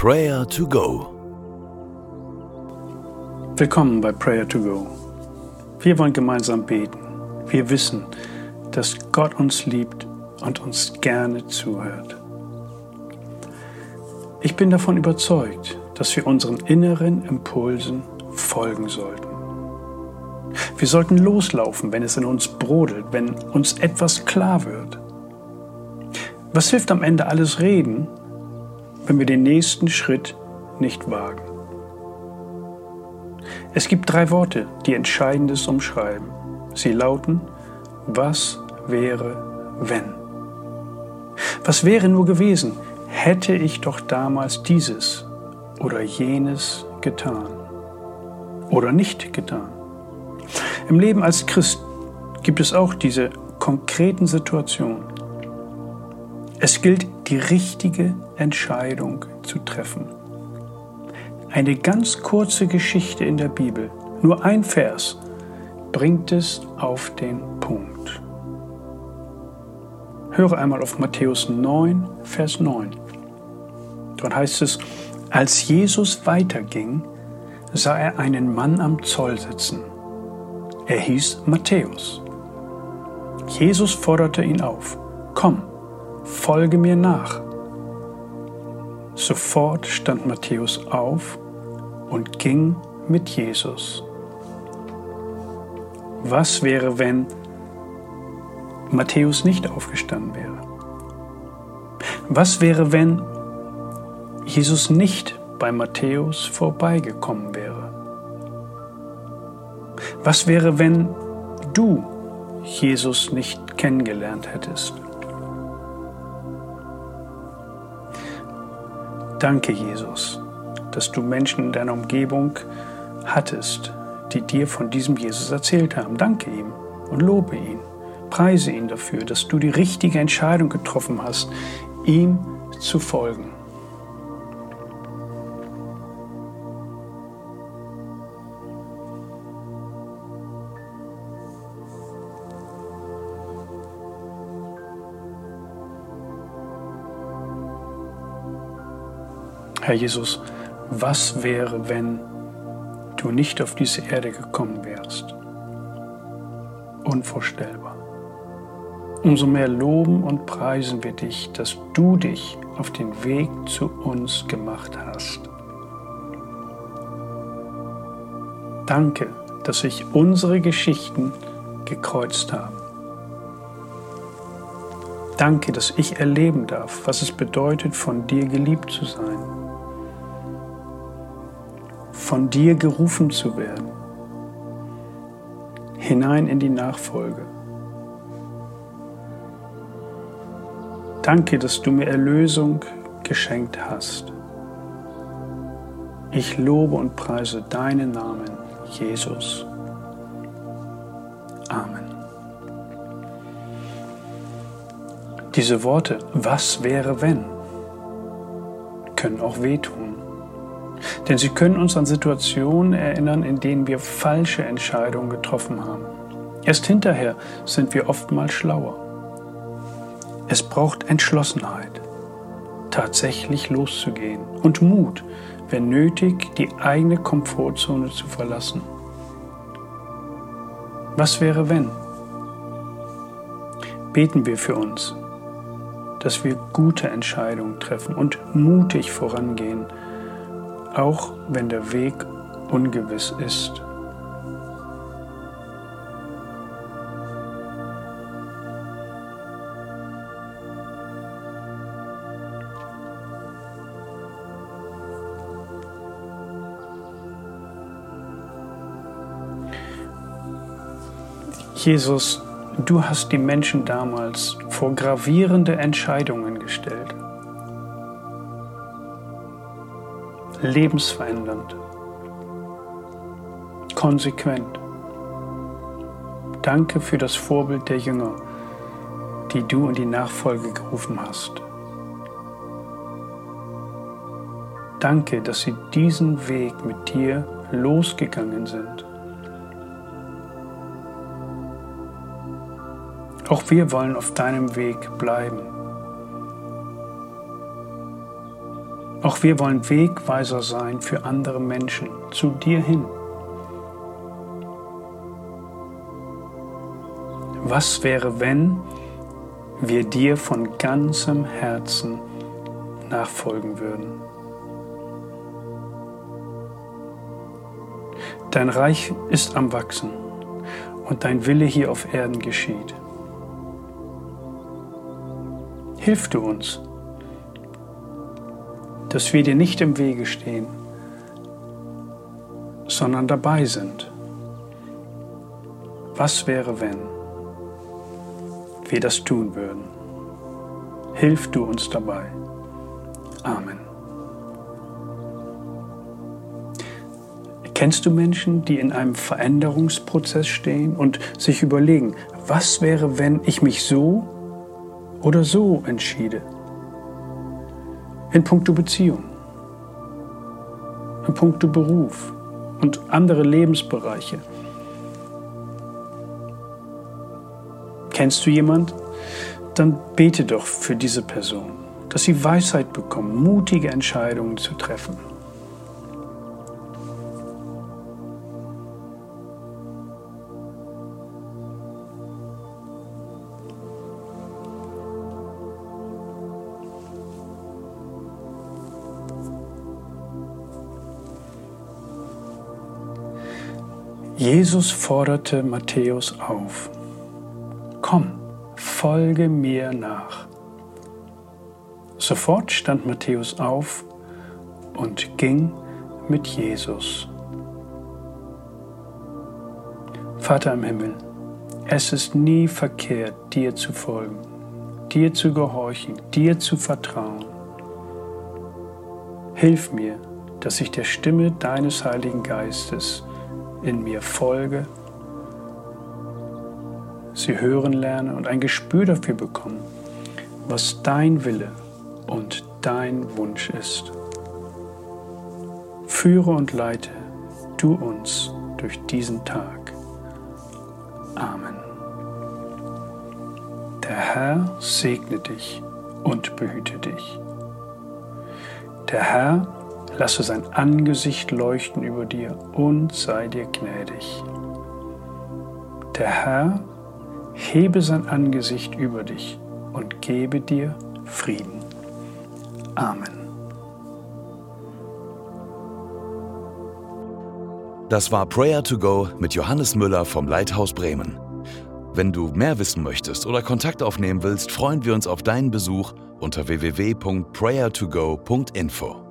Prayer to Go. Willkommen bei Prayer to Go. Wir wollen gemeinsam beten. Wir wissen, dass Gott uns liebt und uns gerne zuhört. Ich bin davon überzeugt, dass wir unseren inneren Impulsen folgen sollten. Wir sollten loslaufen, wenn es in uns brodelt, wenn uns etwas klar wird. Was hilft am Ende alles Reden, wenn wir den nächsten Schritt nicht wagen? Es gibt drei Worte, die Entscheidendes umschreiben. Sie lauten, was wäre, wenn? Was wäre nur gewesen, hätte ich doch damals dieses oder jenes getan oder nicht getan? Im Leben als Christ gibt es auch diese konkreten Situationen. Es gilt, die richtige Entscheidung zu treffen. Eine ganz kurze Geschichte in der Bibel, nur ein Vers, bringt es auf den Punkt. Höre einmal auf Matthäus 9, Vers 9. Dort heißt es, als Jesus weiterging, sah er einen Mann am Zoll sitzen er hieß Matthäus. Jesus forderte ihn auf, komm, folge mir nach. Sofort stand Matthäus auf und ging mit Jesus. Was wäre, wenn Matthäus nicht aufgestanden wäre? Was wäre, wenn Jesus nicht bei Matthäus vorbeigekommen wäre? Was wäre, wenn du Jesus nicht kennengelernt hättest? Danke, Jesus, dass du Menschen in deiner Umgebung hattest, die dir von diesem Jesus erzählt haben. Danke ihm und lobe ihn. Preise ihn dafür, dass du die richtige Entscheidung getroffen hast, ihm zu folgen. Herr Jesus, was wäre, wenn du nicht auf diese Erde gekommen wärst? Unvorstellbar. Umso mehr loben und preisen wir dich, dass du dich auf den Weg zu uns gemacht hast. Danke, dass sich unsere Geschichten gekreuzt haben. Danke, dass ich erleben darf, was es bedeutet, von dir geliebt zu sein von dir gerufen zu werden, hinein in die Nachfolge. Danke, dass du mir Erlösung geschenkt hast. Ich lobe und preise deinen Namen, Jesus. Amen. Diese Worte, was wäre wenn, können auch wehtun. Denn sie können uns an Situationen erinnern, in denen wir falsche Entscheidungen getroffen haben. Erst hinterher sind wir oftmals schlauer. Es braucht Entschlossenheit, tatsächlich loszugehen und Mut, wenn nötig, die eigene Komfortzone zu verlassen. Was wäre, wenn? Beten wir für uns, dass wir gute Entscheidungen treffen und mutig vorangehen auch wenn der Weg ungewiss ist. Jesus, du hast die Menschen damals vor gravierende Entscheidungen gestellt. Lebensverändernd, konsequent. Danke für das Vorbild der Jünger, die du in die Nachfolge gerufen hast. Danke, dass sie diesen Weg mit dir losgegangen sind. Auch wir wollen auf deinem Weg bleiben. Auch wir wollen Wegweiser sein für andere Menschen, zu dir hin. Was wäre, wenn wir dir von ganzem Herzen nachfolgen würden? Dein Reich ist am Wachsen und dein Wille hier auf Erden geschieht. Hilf du uns, dass wir dir nicht im Wege stehen, sondern dabei sind. Was wäre, wenn wir das tun würden? Hilf du uns dabei. Amen. Kennst du Menschen, die in einem Veränderungsprozess stehen und sich überlegen, was wäre, wenn ich mich so oder so entschiede? In puncto Beziehung, in puncto Beruf und andere Lebensbereiche. Kennst du jemand? Dann bete doch für diese Person, dass sie Weisheit bekommen, mutige Entscheidungen zu treffen. Jesus forderte Matthäus auf, Komm, folge mir nach. Sofort stand Matthäus auf und ging mit Jesus. Vater im Himmel, es ist nie verkehrt, dir zu folgen, dir zu gehorchen, dir zu vertrauen. Hilf mir, dass ich der Stimme deines Heiligen Geistes in mir folge, sie hören lerne und ein Gespür dafür bekomme, was dein Wille und dein Wunsch ist. Führe und leite du uns durch diesen Tag. Amen. Der Herr segne dich und behüte dich. Der Herr lasse sein Angesicht leuchten über dir und sei dir gnädig. Der Herr hebe sein Angesicht über dich und gebe dir Frieden. Amen. Das war Prayer to Go mit Johannes Müller vom Leithaus Bremen. Wenn du mehr wissen möchtest oder Kontakt aufnehmen willst, freuen wir uns auf deinen Besuch unter www.prayertogo.info.